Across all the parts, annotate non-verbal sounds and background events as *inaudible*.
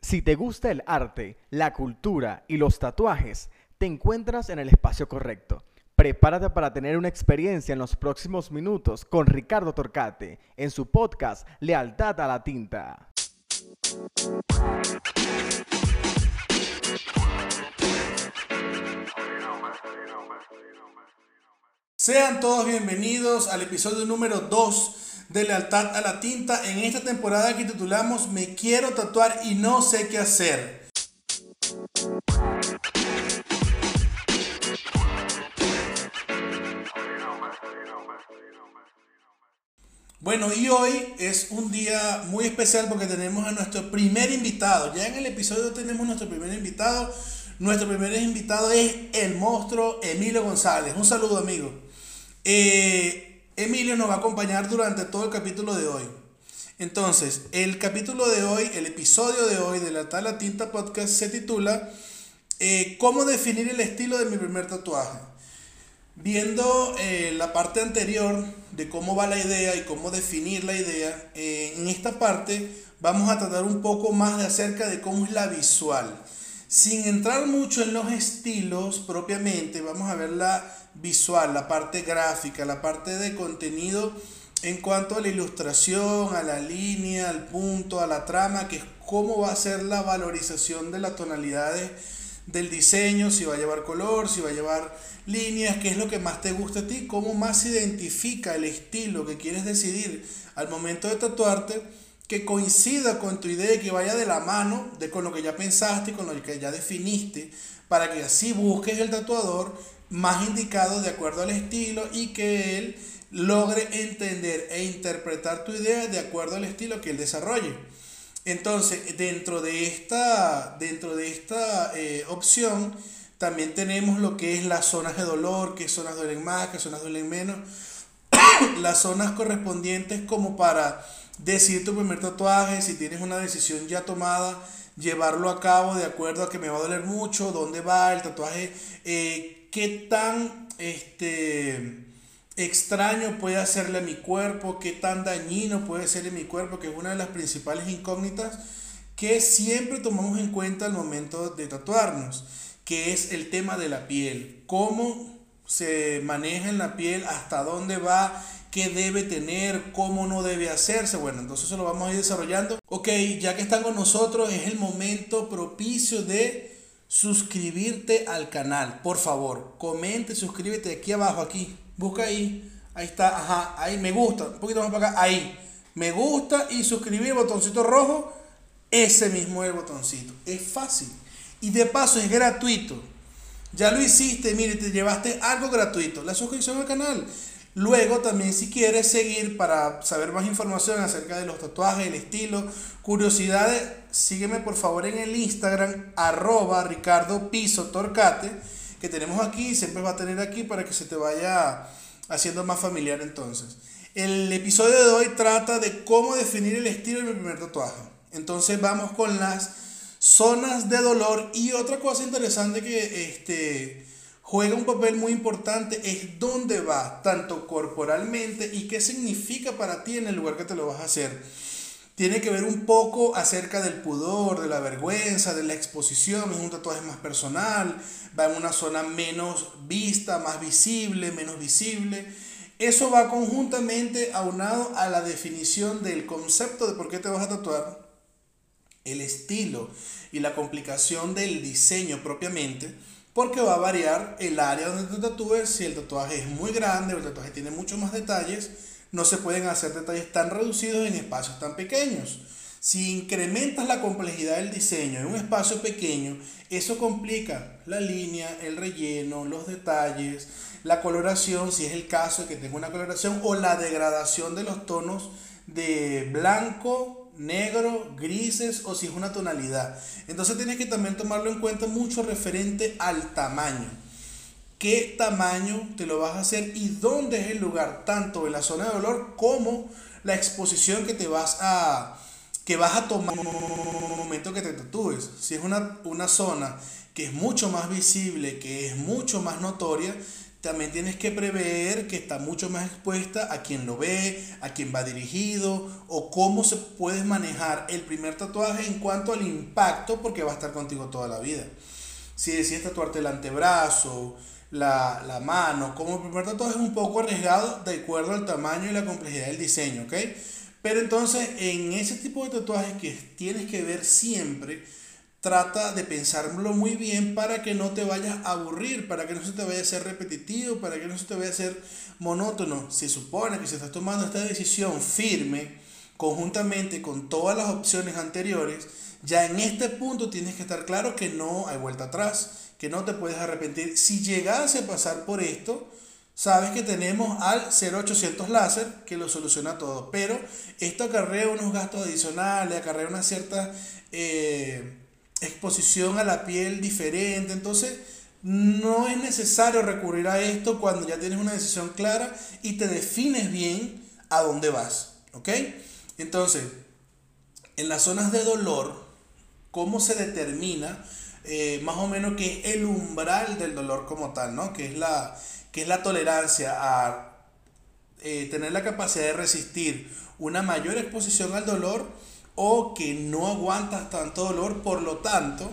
Si te gusta el arte, la cultura y los tatuajes, te encuentras en el espacio correcto. Prepárate para tener una experiencia en los próximos minutos con Ricardo Torcate en su podcast Lealtad a la Tinta. Sean todos bienvenidos al episodio número 2 de Lealtad a la Tinta en esta temporada que titulamos Me quiero tatuar y no sé qué hacer. Bueno, y hoy es un día muy especial porque tenemos a nuestro primer invitado. Ya en el episodio tenemos nuestro primer invitado. Nuestro primer invitado es el monstruo Emilio González. Un saludo, amigo. Eh, Emilio nos va a acompañar durante todo el capítulo de hoy. Entonces, el capítulo de hoy, el episodio de hoy de la Tala Tinta Podcast se titula eh, ¿Cómo definir el estilo de mi primer tatuaje? Viendo eh, la parte anterior de cómo va la idea y cómo definir la idea, en esta parte vamos a tratar un poco más de acerca de cómo es la visual. Sin entrar mucho en los estilos propiamente, vamos a ver la visual, la parte gráfica, la parte de contenido en cuanto a la ilustración, a la línea, al punto, a la trama, que es cómo va a ser la valorización de las tonalidades del diseño, si va a llevar color, si va a llevar líneas, qué es lo que más te gusta a ti, cómo más identifica el estilo que quieres decidir al momento de tatuarte, que coincida con tu idea que vaya de la mano de con lo que ya pensaste con lo que ya definiste, para que así busques el tatuador más indicado de acuerdo al estilo y que él logre entender e interpretar tu idea de acuerdo al estilo que él desarrolle. Entonces, dentro de esta, dentro de esta eh, opción, también tenemos lo que es las zonas de dolor, qué zonas duelen más, qué zonas duelen menos. *coughs* las zonas correspondientes como para decir tu primer tatuaje, si tienes una decisión ya tomada, llevarlo a cabo de acuerdo a que me va a doler mucho, dónde va el tatuaje, eh, qué tan este, extraño puede hacerle a mi cuerpo, qué tan dañino puede ser en mi cuerpo, que es una de las principales incógnitas que siempre tomamos en cuenta al momento de tatuarnos, que es el tema de la piel, cómo se maneja en la piel, hasta dónde va, qué debe tener, cómo no debe hacerse. Bueno, entonces eso lo vamos a ir desarrollando. Ok, ya que están con nosotros, es el momento propicio de suscribirte al canal. Por favor, comente, suscríbete aquí abajo, aquí. Busca ahí. Ahí está, ajá, ahí me gusta. Un poquito más para acá, ahí. Me gusta y suscribir, botoncito rojo. Ese mismo es el botoncito. Es fácil. Y de paso es gratuito. Ya lo hiciste, mire, te llevaste algo gratuito. La suscripción al canal. Luego también si quieres seguir para saber más información acerca de los tatuajes, el estilo, curiosidades, sígueme por favor en el Instagram arroba Ricardo Piso Torcate que tenemos aquí, siempre va a tener aquí para que se te vaya haciendo más familiar entonces. El episodio de hoy trata de cómo definir el estilo de mi primer tatuaje. Entonces vamos con las zonas de dolor y otra cosa interesante que este juega un papel muy importante es dónde va, tanto corporalmente y qué significa para ti en el lugar que te lo vas a hacer. Tiene que ver un poco acerca del pudor, de la vergüenza, de la exposición, es un tatuaje más personal, va en una zona menos vista, más visible, menos visible. Eso va conjuntamente aunado a la definición del concepto de por qué te vas a tatuar, el estilo y la complicación del diseño propiamente porque va a variar el área donde te tatúes. Si el tatuaje es muy grande o el tatuaje tiene muchos más detalles, no se pueden hacer detalles tan reducidos en espacios tan pequeños. Si incrementas la complejidad del diseño en un espacio pequeño, eso complica la línea, el relleno, los detalles, la coloración, si es el caso de que tenga una coloración, o la degradación de los tonos de blanco, negro, grises o si es una tonalidad. Entonces tienes que también tomarlo en cuenta mucho referente al tamaño. ¿Qué tamaño te lo vas a hacer y dónde es el lugar, tanto en la zona de dolor como la exposición que te vas a que vas a tomar en el momento que te tatúes. Si es una, una zona que es mucho más visible, que es mucho más notoria, también tienes que prever que está mucho más expuesta a quien lo ve, a quien va dirigido o cómo se puede manejar el primer tatuaje en cuanto al impacto porque va a estar contigo toda la vida. Si decides tatuarte el antebrazo, la, la mano, como primer tatuaje es un poco arriesgado de acuerdo al tamaño y la complejidad del diseño, ¿ok? Pero entonces en ese tipo de tatuajes que tienes que ver siempre, trata de pensarlo muy bien para que no te vayas a aburrir, para que no se te vaya a ser repetitivo, para que no se te vaya a ser monótono. Se supone que si estás tomando esta decisión firme, conjuntamente con todas las opciones anteriores, ya en este punto tienes que estar claro que no hay vuelta atrás, que no te puedes arrepentir. Si llegase a pasar por esto, sabes que tenemos al 0800 láser que lo soluciona todo, pero esto acarrea unos gastos adicionales, acarrea una cierta... Eh, exposición a la piel diferente. Entonces, no es necesario recurrir a esto cuando ya tienes una decisión clara y te defines bien a dónde vas. ¿Ok? Entonces, en las zonas de dolor, ¿cómo se determina eh, más o menos qué es el umbral del dolor como tal? ¿no? Que es la, que es la tolerancia a eh, tener la capacidad de resistir una mayor exposición al dolor o que no aguantas tanto dolor, por lo tanto,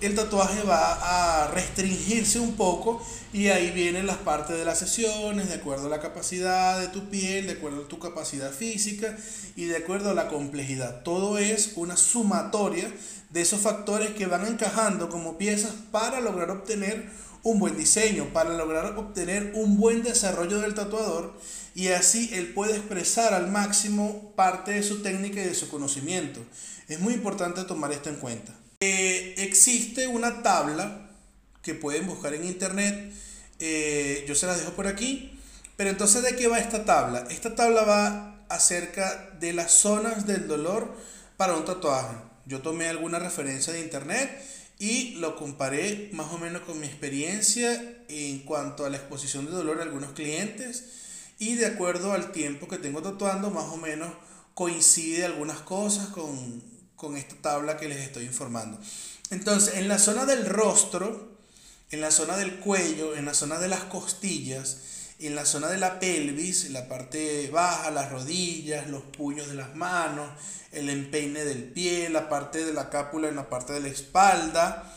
el tatuaje va a restringirse un poco y ahí vienen las partes de las sesiones, de acuerdo a la capacidad de tu piel, de acuerdo a tu capacidad física y de acuerdo a la complejidad. Todo es una sumatoria de esos factores que van encajando como piezas para lograr obtener un buen diseño, para lograr obtener un buen desarrollo del tatuador y así él puede expresar al máximo parte de su técnica y de su conocimiento. Es muy importante tomar esto en cuenta. Eh, existe una tabla que pueden buscar en internet, eh, yo se las dejo por aquí, pero entonces ¿de qué va esta tabla? Esta tabla va acerca de las zonas del dolor para un tatuaje. Yo tomé alguna referencia de internet y lo comparé más o menos con mi experiencia en cuanto a la exposición de dolor a algunos clientes y de acuerdo al tiempo que tengo tatuando, más o menos coincide algunas cosas con, con esta tabla que les estoy informando. Entonces, en la zona del rostro, en la zona del cuello, en la zona de las costillas, en la zona de la pelvis, la parte baja, las rodillas, los puños de las manos, el empeine del pie, la parte de la cápula en la parte de la espalda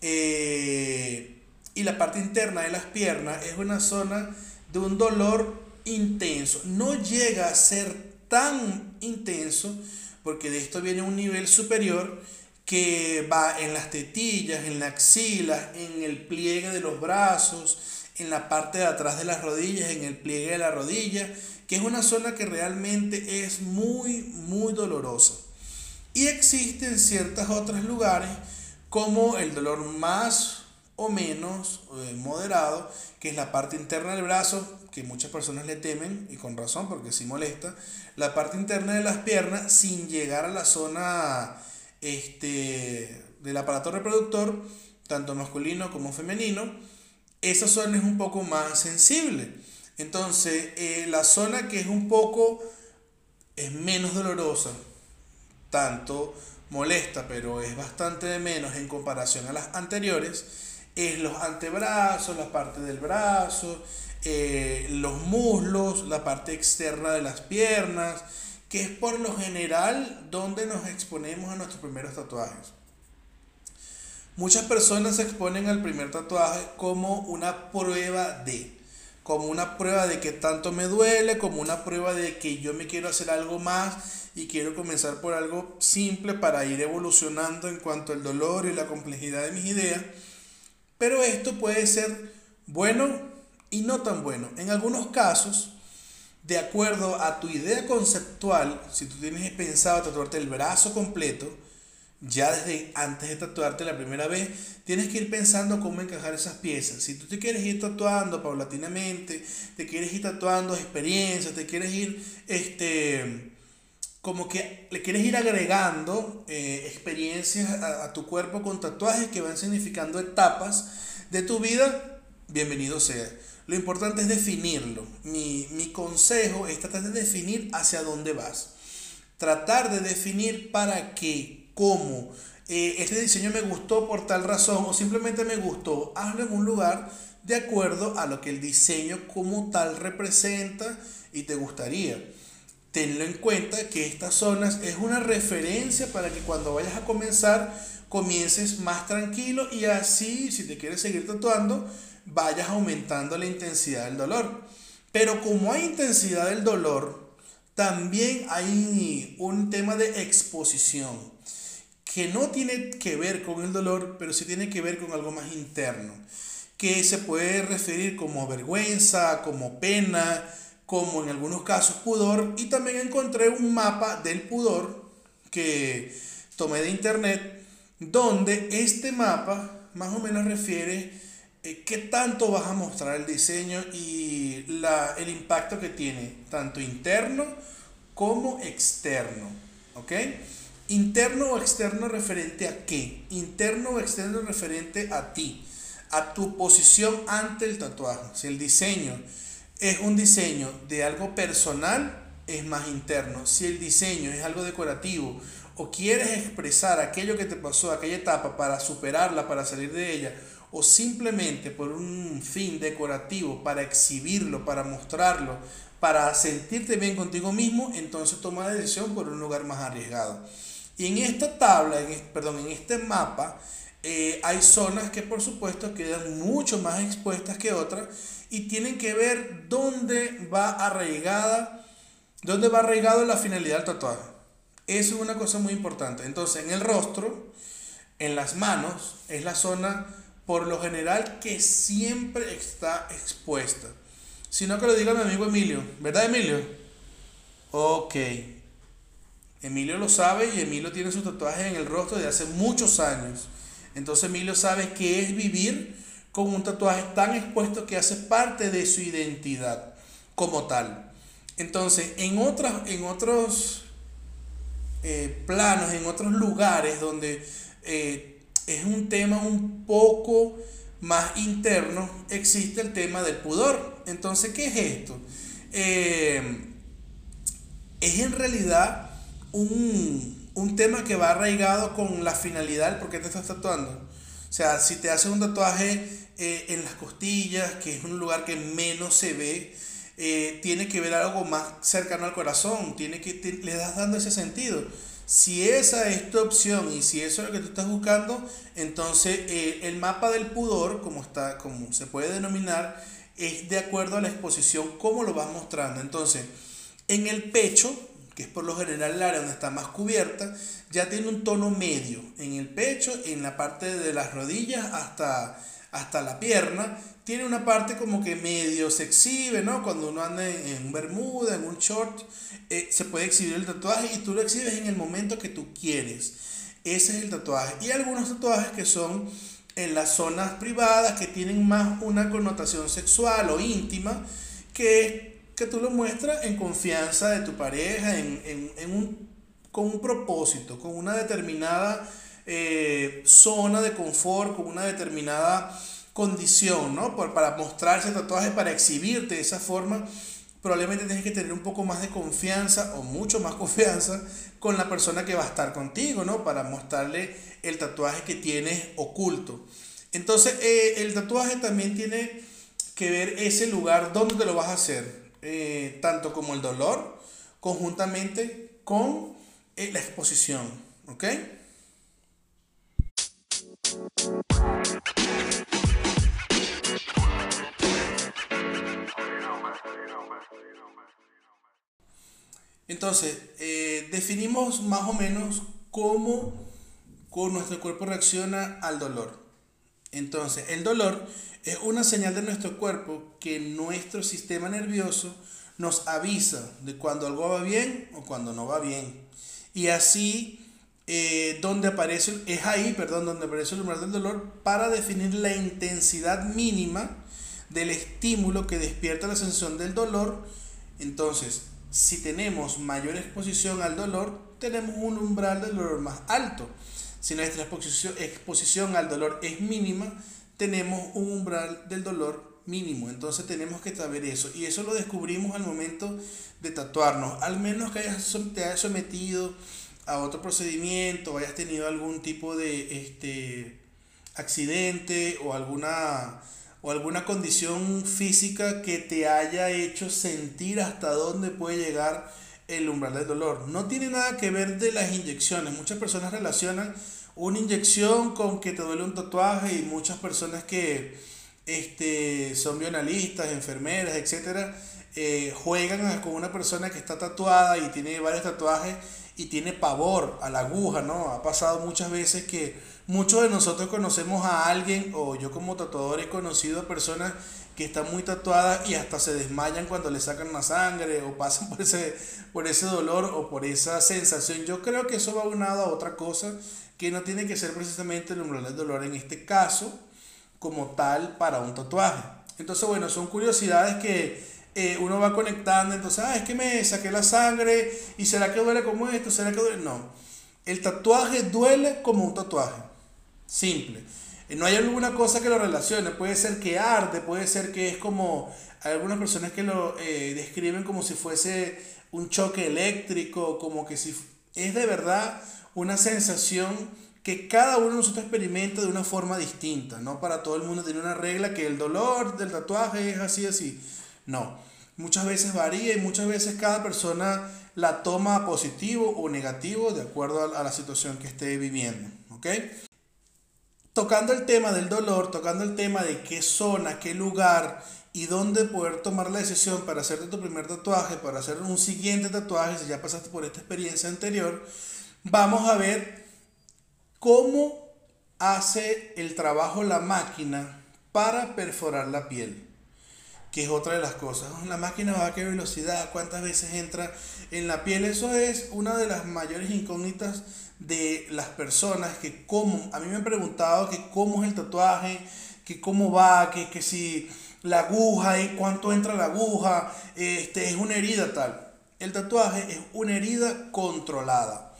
eh, y la parte interna de las piernas es una zona de un dolor intenso. No llega a ser tan intenso porque de esto viene un nivel superior que va en las tetillas, en la axila, en el pliegue de los brazos, en la parte de atrás de las rodillas, en el pliegue de la rodilla, que es una zona que realmente es muy, muy dolorosa. Y existen ciertos otros lugares como el dolor más o menos eh, moderado, que es la parte interna del brazo, que muchas personas le temen, y con razón, porque sí molesta, la parte interna de las piernas sin llegar a la zona este, del aparato reproductor, tanto masculino como femenino, esa zona es un poco más sensible. Entonces, eh, la zona que es un poco, es menos dolorosa, tanto molesta, pero es bastante de menos en comparación a las anteriores, es los antebrazos, la parte del brazo, eh, los muslos, la parte externa de las piernas, que es por lo general donde nos exponemos a nuestros primeros tatuajes. Muchas personas se exponen al primer tatuaje como una prueba de, como una prueba de que tanto me duele, como una prueba de que yo me quiero hacer algo más y quiero comenzar por algo simple para ir evolucionando en cuanto al dolor y la complejidad de mis ideas. Pero esto puede ser bueno y no tan bueno. En algunos casos, de acuerdo a tu idea conceptual, si tú tienes pensado tatuarte el brazo completo, ya desde antes de tatuarte la primera vez, tienes que ir pensando cómo encajar esas piezas. Si tú te quieres ir tatuando paulatinamente, te quieres ir tatuando experiencias, te quieres ir, este, como que le quieres ir agregando eh, experiencias a, a tu cuerpo con tatuajes que van significando etapas de tu vida, bienvenido sea. Lo importante es definirlo. Mi, consejo es tratar de definir hacia dónde vas. Tratar de definir para qué, cómo. Eh, este diseño me gustó por tal razón o simplemente me gustó. Hazlo en un lugar de acuerdo a lo que el diseño como tal representa y te gustaría. Tenlo en cuenta que estas zonas es una referencia para que cuando vayas a comenzar comiences más tranquilo y así, si te quieres seguir tatuando, vayas aumentando la intensidad del dolor. Pero como hay intensidad del dolor, también hay un tema de exposición que no tiene que ver con el dolor, pero sí tiene que ver con algo más interno, que se puede referir como vergüenza, como pena, como en algunos casos pudor, y también encontré un mapa del pudor que tomé de internet, donde este mapa más o menos refiere qué tanto vas a mostrar el diseño y la, el impacto que tiene, tanto interno como externo. ¿Ok? Interno o externo referente a qué? Interno o externo referente a ti, a tu posición ante el tatuaje. Si el diseño es un diseño de algo personal, es más interno. Si el diseño es algo decorativo o quieres expresar aquello que te pasó, aquella etapa para superarla, para salir de ella, o simplemente por un fin decorativo, para exhibirlo, para mostrarlo, para sentirte bien contigo mismo, entonces toma la decisión por un lugar más arriesgado. Y en esta tabla, en, perdón, en este mapa, eh, hay zonas que por supuesto quedan mucho más expuestas que otras y tienen que ver dónde va arraigada, dónde va arraigado la finalidad del tatuaje. Eso es una cosa muy importante. Entonces, en el rostro, en las manos, es la zona por lo general que siempre está expuesta. Sino que lo diga mi amigo Emilio. ¿Verdad, Emilio? Ok. Emilio lo sabe y Emilio tiene sus tatuajes en el rostro de hace muchos años. Entonces Emilio sabe qué es vivir con un tatuaje tan expuesto que hace parte de su identidad como tal. Entonces, en, otras, en otros eh, planos, en otros lugares donde eh, es un tema un poco más interno, existe el tema del pudor. Entonces, ¿qué es esto? Eh, es en realidad un, un, tema que va arraigado con la finalidad del por qué te estás tatuando. O sea, si te haces un tatuaje eh, en las costillas, que es un lugar que menos se ve, eh, tiene que ver algo más cercano al corazón, tiene que, le das dando ese sentido. Si esa es tu opción y si eso es lo que tú estás buscando, entonces eh, el mapa del pudor, como, está, como se puede denominar, es de acuerdo a la exposición, cómo lo vas mostrando. Entonces, en el pecho, que es por lo general el área donde está más cubierta, ya tiene un tono medio. En el pecho, en la parte de las rodillas hasta, hasta la pierna, tiene una parte como que medio se exhibe, ¿no? Cuando uno anda en, bermuda, en un short, eh, se puede exhibir el tatuaje y tú lo exhibes en el momento que tú quieres. Ese es el tatuaje. Y algunos tatuajes que son en las zonas privadas, que tienen más una connotación sexual o íntima, que que tú lo muestras en confianza de tu pareja, en, un, con un propósito, con una determinada eh, zona de confort, con una determinada condición, ¿no? Por, para mostrarse tatuaje, para exhibirte de esa forma, probablemente tienes que tener un poco más de confianza o mucho más *laughs* confianza con la persona que va a estar contigo, ¿no? Para mostrarle el tatuaje que tienes oculto. Entonces, eh, el tatuaje también tiene que ver ese lugar donde te lo vas a hacer. Eh, tanto como el dolor, conjuntamente con eh, la exposición. ¿Ok? Entonces, eh, definimos más o menos cómo nuestro cuerpo reacciona al dolor. Entonces, el dolor es una señal de nuestro cuerpo que nuestro sistema nervioso nos avisa de cuando algo va bien o cuando no va bien. Y así, eh, donde aparece, es ahí, perdón, donde aparece el umbral del dolor para definir la intensidad mínima del estímulo que despierta la sensación del dolor. Entonces, si tenemos mayor exposición al dolor, tenemos un umbral del dolor más alto. Si nuestra exposición, exposición al dolor es mínima, tenemos un umbral del dolor mínimo. Entonces tenemos que saber eso. Y eso lo descubrimos al momento de tatuarnos. Al menos que hayas, te hayas sometido a otro procedimiento, hayas tenido algún tipo de este, accidente o alguna o alguna condición física que te haya hecho sentir hasta dónde puede llegar el umbral del dolor. No tiene nada que ver de las inyecciones. Muchas personas relacionan una inyección con que te duele un tatuaje y muchas personas que este, son bionalistas, enfermeras, etcétera, eh, juegan con una persona que está tatuada y tiene varios tatuajes y tiene pavor a la aguja, ¿no? Ha pasado muchas veces que muchos de nosotros conocemos a alguien, o yo como tatuador he conocido a personas que están muy tatuadas y hasta se desmayan cuando le sacan la sangre o pasan por ese, por ese dolor o por esa sensación. Yo creo que eso va unado a otra cosa que no tiene que ser precisamente el umbral del dolor en este caso como tal para un tatuaje. Entonces, bueno, son curiosidades que eh, uno va conectando, entonces, ah, es que me saqué la sangre y será que duele como esto, será que duele. No, el tatuaje duele como un tatuaje, simple. No hay alguna cosa que lo relacione, puede ser que arde, puede ser que es como, hay algunas personas que lo eh, describen como si fuese un choque eléctrico, como que si es de verdad una sensación que cada uno de nosotros experimenta de una forma distinta, no para todo el mundo tiene una regla que el dolor del tatuaje es así, así. No, muchas veces varía y muchas veces cada persona la toma positivo o negativo de acuerdo a la situación que esté viviendo, ¿ok? tocando el tema del dolor, tocando el tema de qué zona, qué lugar y dónde poder tomar la decisión para hacerte tu primer tatuaje, para hacer un siguiente tatuaje, si ya pasaste por esta experiencia anterior, vamos a ver cómo hace el trabajo la máquina para perforar la piel, que es otra de las cosas. La máquina va a qué velocidad, cuántas veces entra en la piel, eso es una de las mayores incógnitas de las personas que cómo, a mí me han preguntado que cómo es el tatuaje, que cómo va, que, que si la aguja y cuánto entra la aguja, este, es una herida tal. El tatuaje es una herida controlada.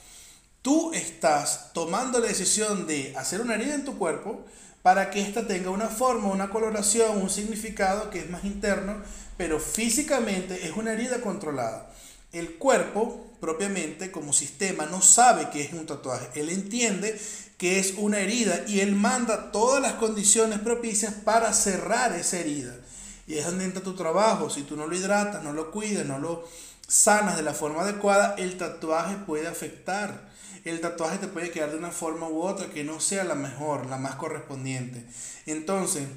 Tú estás tomando la decisión de hacer una herida en tu cuerpo para que ésta tenga una forma, una coloración, un significado que es más interno, pero físicamente es una herida controlada. El cuerpo propiamente como sistema no sabe que es un tatuaje. Él entiende que es una herida y él manda todas las condiciones propicias para cerrar esa herida. Y es donde entra tu trabajo. Si tú no lo hidratas, no lo cuidas, no lo sanas de la forma adecuada, el tatuaje puede afectar. El tatuaje te puede quedar de una forma u otra que no sea la mejor, la más correspondiente. Entonces,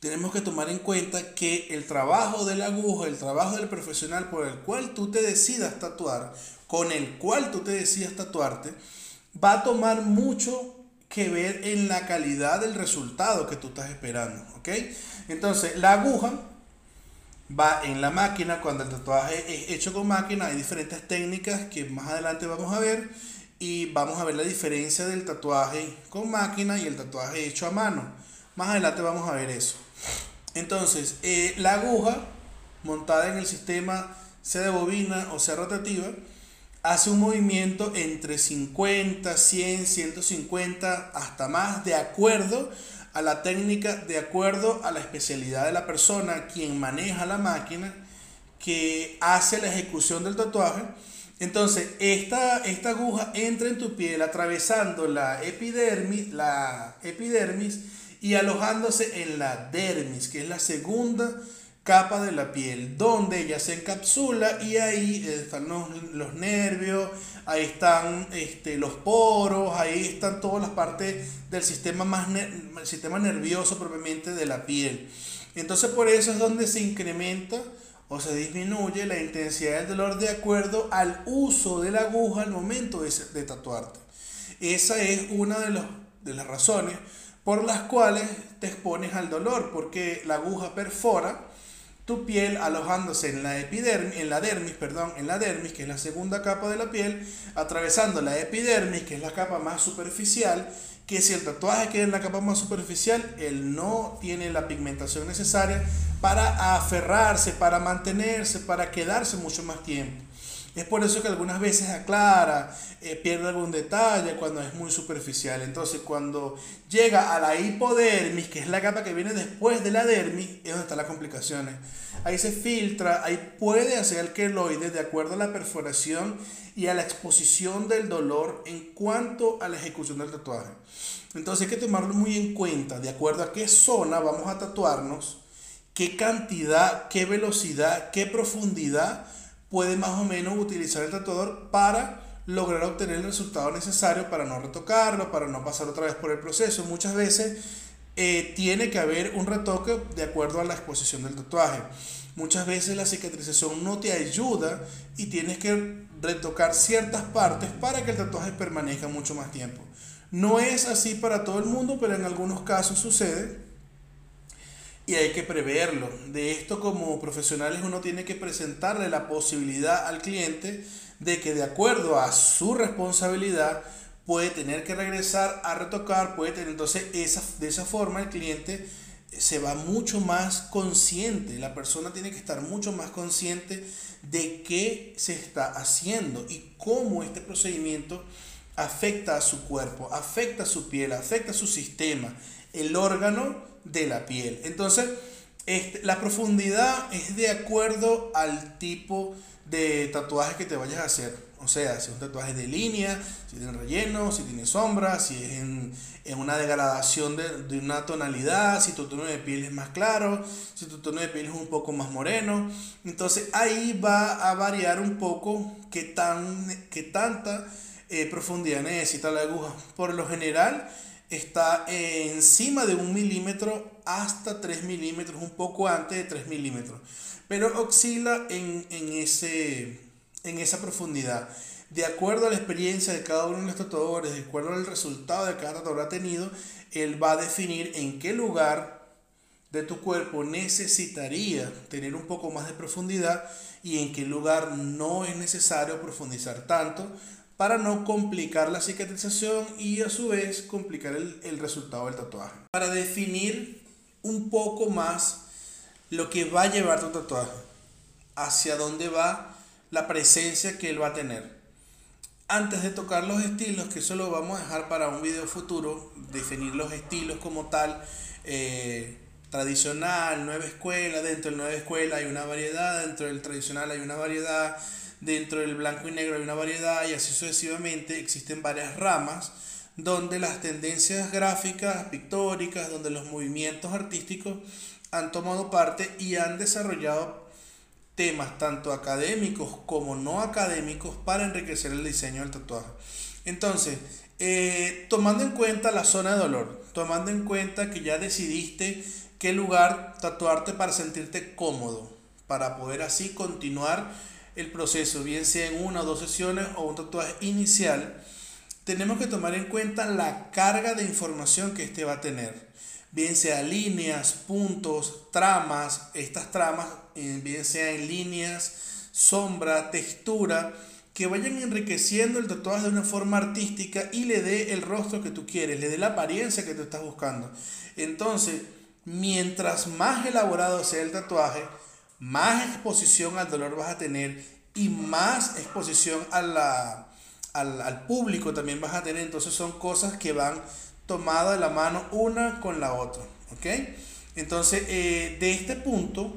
tenemos que tomar en cuenta que el trabajo de la aguja, el trabajo del profesional por el cual tú te decidas tatuar, con el cual tú te decidas tatuarte, va a tomar mucho que ver en la calidad del resultado que tú estás esperando, ¿ok? Entonces, la aguja va en la máquina, cuando el tatuaje es hecho con máquina, hay diferentes técnicas que más adelante vamos a ver y vamos a ver la diferencia del tatuaje con máquina y el tatuaje hecho a mano. Más adelante vamos a ver eso. Entonces, eh, la aguja montada en el sistema sea de bobina o sea rotativa, hace un movimiento entre 50, 100, 150, hasta más, de acuerdo a la técnica, de acuerdo a la especialidad de la persona, quien maneja la máquina, que hace la ejecución del tatuaje. Entonces, esta, esta aguja entra en tu piel atravesando la epidermis, la epidermis y alojándose en la dermis, que es la segunda capa de la piel, donde ella se encapsula y ahí están los, nervios, ahí están este, los poros, ahí están todas las partes del sistema, más sistema nervioso propiamente de la piel. Entonces por eso es donde se incrementa o se disminuye la intensidad del dolor de acuerdo al uso de la aguja al momento de, de tatuarte. Esa es una de, los, de las razones por las cuales te expones al dolor, porque la aguja perfora tu piel alojándose en la epidermis, en la dermis, perdón, en la dermis, que es la segunda capa de la piel, atravesando la epidermis, que es la capa más superficial, que si el tatuaje queda en la capa más superficial, él no tiene la pigmentación necesaria para aferrarse, para mantenerse, para quedarse mucho más tiempo. Es por eso que algunas veces aclara, eh, pierde algún detalle cuando es muy superficial. Entonces, cuando llega a la hipodermis, que es la capa que viene después de la dermis, es donde están las complicaciones. Ahí se filtra, ahí puede hacer el queloide de acuerdo a la perforación y a la exposición del dolor en cuanto a la ejecución del tatuaje. Entonces hay que tomarlo muy en cuenta, de acuerdo a qué zona vamos a tatuarnos, qué cantidad, qué velocidad, qué profundidad puede más o menos utilizar el tatuador para lograr obtener el resultado necesario para no retocarlo, para no pasar otra vez por el proceso. Muchas veces eh, tiene que haber un retoque de acuerdo a la exposición del tatuaje. Muchas veces la cicatrización no te ayuda y tienes que retocar ciertas partes para que el tatuaje permanezca mucho más tiempo. No es así para todo el mundo, pero en algunos casos sucede y hay que preverlo. De esto como profesionales uno tiene que presentarle la posibilidad al cliente de que de acuerdo a su responsabilidad puede tener que regresar a retocar, puede tener entonces esa, de esa forma el cliente se va mucho más consciente, la persona tiene que estar mucho más consciente de qué se está haciendo y cómo este procedimiento afecta a su cuerpo, afecta a su piel, afecta a su sistema, el órgano de la piel. Entonces, este, la profundidad es de acuerdo al tipo de tatuaje que te vayas a hacer. O sea, si es un tatuaje de línea, si tiene relleno, si tiene sombra, si es en, una degradación de, de, una tonalidad, si tu tono de piel es más claro, si tu tono de piel es un poco más moreno. Entonces ahí va a variar un poco qué, tan, qué tanta eh, profundidad necesita la aguja. Por lo general está encima de un milímetro hasta 3 milímetros, un poco antes de 3 milímetros. Pero oscila en, en ese en esa profundidad. De acuerdo a la experiencia de cada uno de los tatuadores, de acuerdo al resultado de cada tatuador ha tenido, él va a definir en qué lugar de tu cuerpo necesitaría tener un poco más de profundidad y en qué lugar no es necesario profundizar tanto para no complicar la cicatrización y a su vez complicar el, el resultado del tatuaje. Para definir un poco más lo que va a llevar tu tatuaje, hacia dónde va la presencia que él va a tener. Antes de tocar los estilos, que eso lo vamos a dejar para un video futuro, definir los estilos como tal, eh, tradicional, nueva escuela, dentro del nueva escuela hay una variedad, dentro del tradicional hay una variedad, dentro del blanco y negro hay una variedad y así sucesivamente existen varias ramas donde las tendencias gráficas, pictóricas, donde los movimientos artísticos han tomado parte y han desarrollado temas tanto académicos como no académicos para enriquecer el diseño del tatuaje. Entonces, eh, tomando en cuenta la zona de dolor, tomando en cuenta que ya decidiste qué lugar tatuarte para sentirte cómodo, para poder así continuar el proceso, bien sea en una o dos sesiones o un tatuaje inicial, tenemos que tomar en cuenta la carga de información que este va a tener bien sea líneas, puntos, tramas, estas tramas, eh, bien sea en líneas, sombra, textura, que vayan enriqueciendo el tatuaje de una forma artística y le dé el rostro que tú quieres, le dé la apariencia que tú estás buscando. Entonces, mientras más elaborado sea el tatuaje, más exposición al dolor vas a tener y más exposición a la, al, al público también vas a tener. Entonces son cosas que van tomada de la mano una con la otra. ¿Ok? Entonces, eh, de este punto,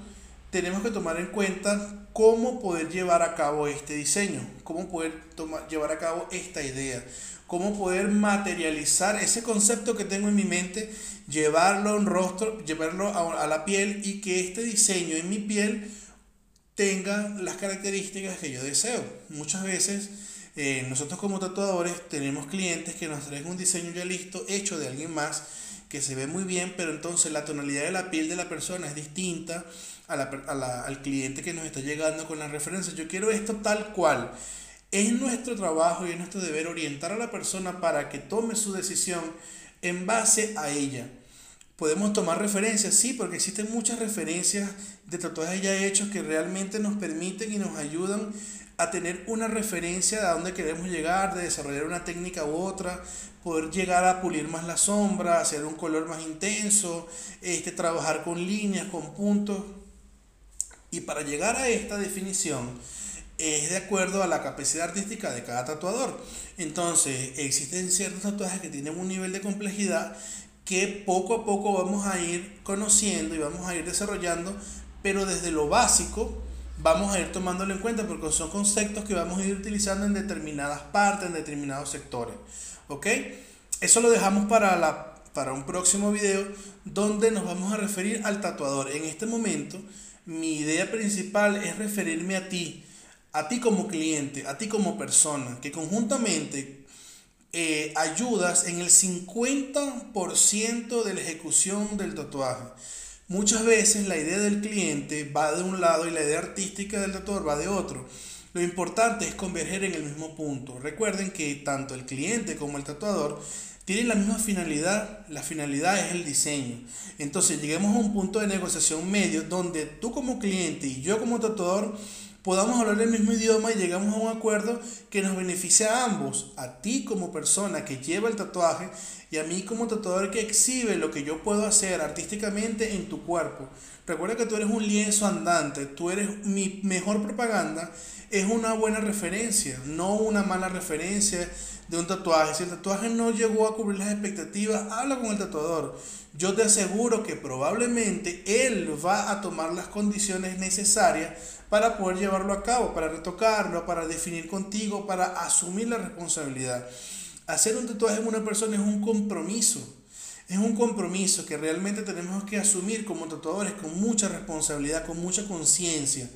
tenemos que tomar en cuenta cómo poder llevar a cabo este diseño, cómo poder tomar, llevar a cabo esta idea, cómo poder materializar ese concepto que tengo en mi mente, llevarlo a un rostro, llevarlo a, a la piel y que este diseño en mi piel tenga las características que yo deseo. Muchas veces eh, nosotros como tatuadores tenemos clientes que nos traen un diseño ya listo, hecho de alguien más, que se ve muy bien, pero entonces la tonalidad de la piel de la persona es distinta a la, a la, al cliente que nos está llegando con las referencias. Yo quiero esto tal cual. Es nuestro trabajo y es nuestro deber orientar a la persona para que tome su decisión en base a ella. Podemos tomar referencias, sí, porque existen muchas referencias de tatuajes ya hechos que realmente nos permiten y nos ayudan a tener una referencia de a dónde queremos llegar, de desarrollar una técnica u otra, poder llegar a pulir más la sombra, hacer un color más intenso, este, trabajar con líneas, con puntos. Y para llegar a esta definición, es de acuerdo a la capacidad artística de cada tatuador. Entonces, existen ciertos tatuajes que tienen un nivel de complejidad que poco a poco vamos a ir conociendo y vamos a ir desarrollando, pero desde lo básico vamos a ir tomándolo en cuenta porque son conceptos que vamos a ir utilizando en determinadas partes, en determinados sectores. ¿Ok? Eso lo dejamos para, la, para un próximo video donde nos vamos a referir al tatuador. En este momento, mi idea principal es referirme a ti, a ti como cliente, a ti como persona, que conjuntamente eh, ayudas en el 50% de la ejecución del tatuaje. Muchas veces la idea del cliente va de un lado y la idea artística del tatuador va de otro. Lo importante es converger en el mismo punto. Recuerden que tanto el cliente como el tatuador tienen la misma finalidad. La finalidad es el diseño. Entonces lleguemos a un punto de negociación medio donde tú como cliente y yo como tatuador podamos hablar el mismo idioma y llegamos a un acuerdo que nos beneficie a ambos, a ti como persona que lleva el tatuaje y a mí como tatuador que exhibe lo que yo puedo hacer artísticamente en tu cuerpo. Recuerda que tú eres un lienzo andante, tú eres mi mejor propaganda, es una buena referencia, no una mala referencia de un tatuaje. Si el tatuaje no llegó a cubrir las expectativas, habla con el tatuador. Yo te aseguro que probablemente él va a tomar las condiciones necesarias para poder llevarlo a cabo, para retocarlo, para definir contigo, para asumir la responsabilidad. Hacer un tatuaje en una persona es un compromiso. Es un compromiso que realmente tenemos que asumir como tatuadores con mucha responsabilidad, con mucha conciencia,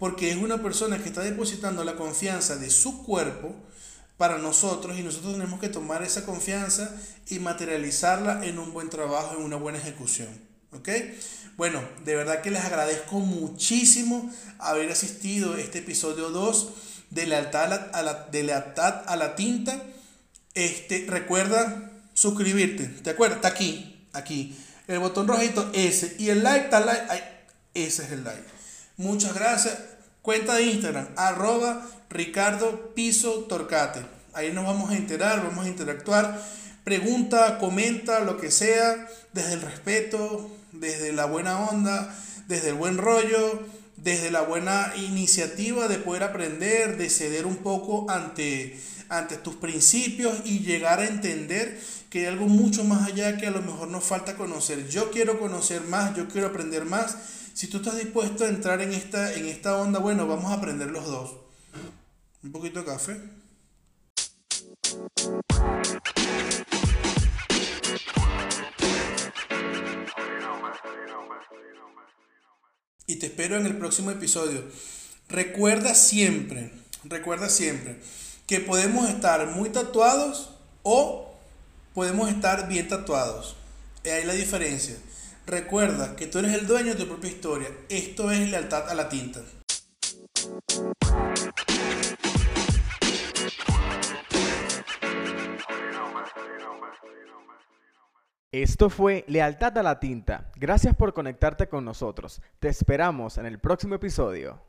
porque es una persona que está depositando la confianza de su cuerpo para nosotros y nosotros tenemos que tomar esa confianza y materializarla en un buen trabajo, en una buena ejecución. ¿Ok? Bueno, de verdad que les agradezco muchísimo haber asistido a este episodio 2 de lealtad a la, de a la tinta. Este, recuerda suscribirte, ¿te acuerdas? Está aquí, aquí. El botón rojito, ese. Y el like, está like, ese es el like. Muchas gracias. Cuenta de Instagram, arroba Ricardo Piso Torcate. Ahí nos vamos a enterar, vamos a interactuar. Pregunta, comenta, lo que sea, desde el respeto, desde la buena onda, desde el buen rollo, desde la buena iniciativa de poder aprender, de ceder un poco ante, ante tus principios y llegar a entender que hay algo mucho más allá que a lo mejor nos falta conocer. Yo quiero conocer más, yo quiero aprender más. Si tú estás dispuesto a entrar en esta, en esta onda, bueno, vamos a aprender los dos. Un poquito de café. Te espero en el próximo episodio. Recuerda siempre, recuerda siempre que podemos estar muy tatuados o podemos estar bien tatuados. Ahí la diferencia. Recuerda que tú eres el dueño de tu propia historia. Esto es lealtad a la tinta. Esto fue Lealtad a la Tinta. Gracias por conectarte con nosotros. Te esperamos en el próximo episodio.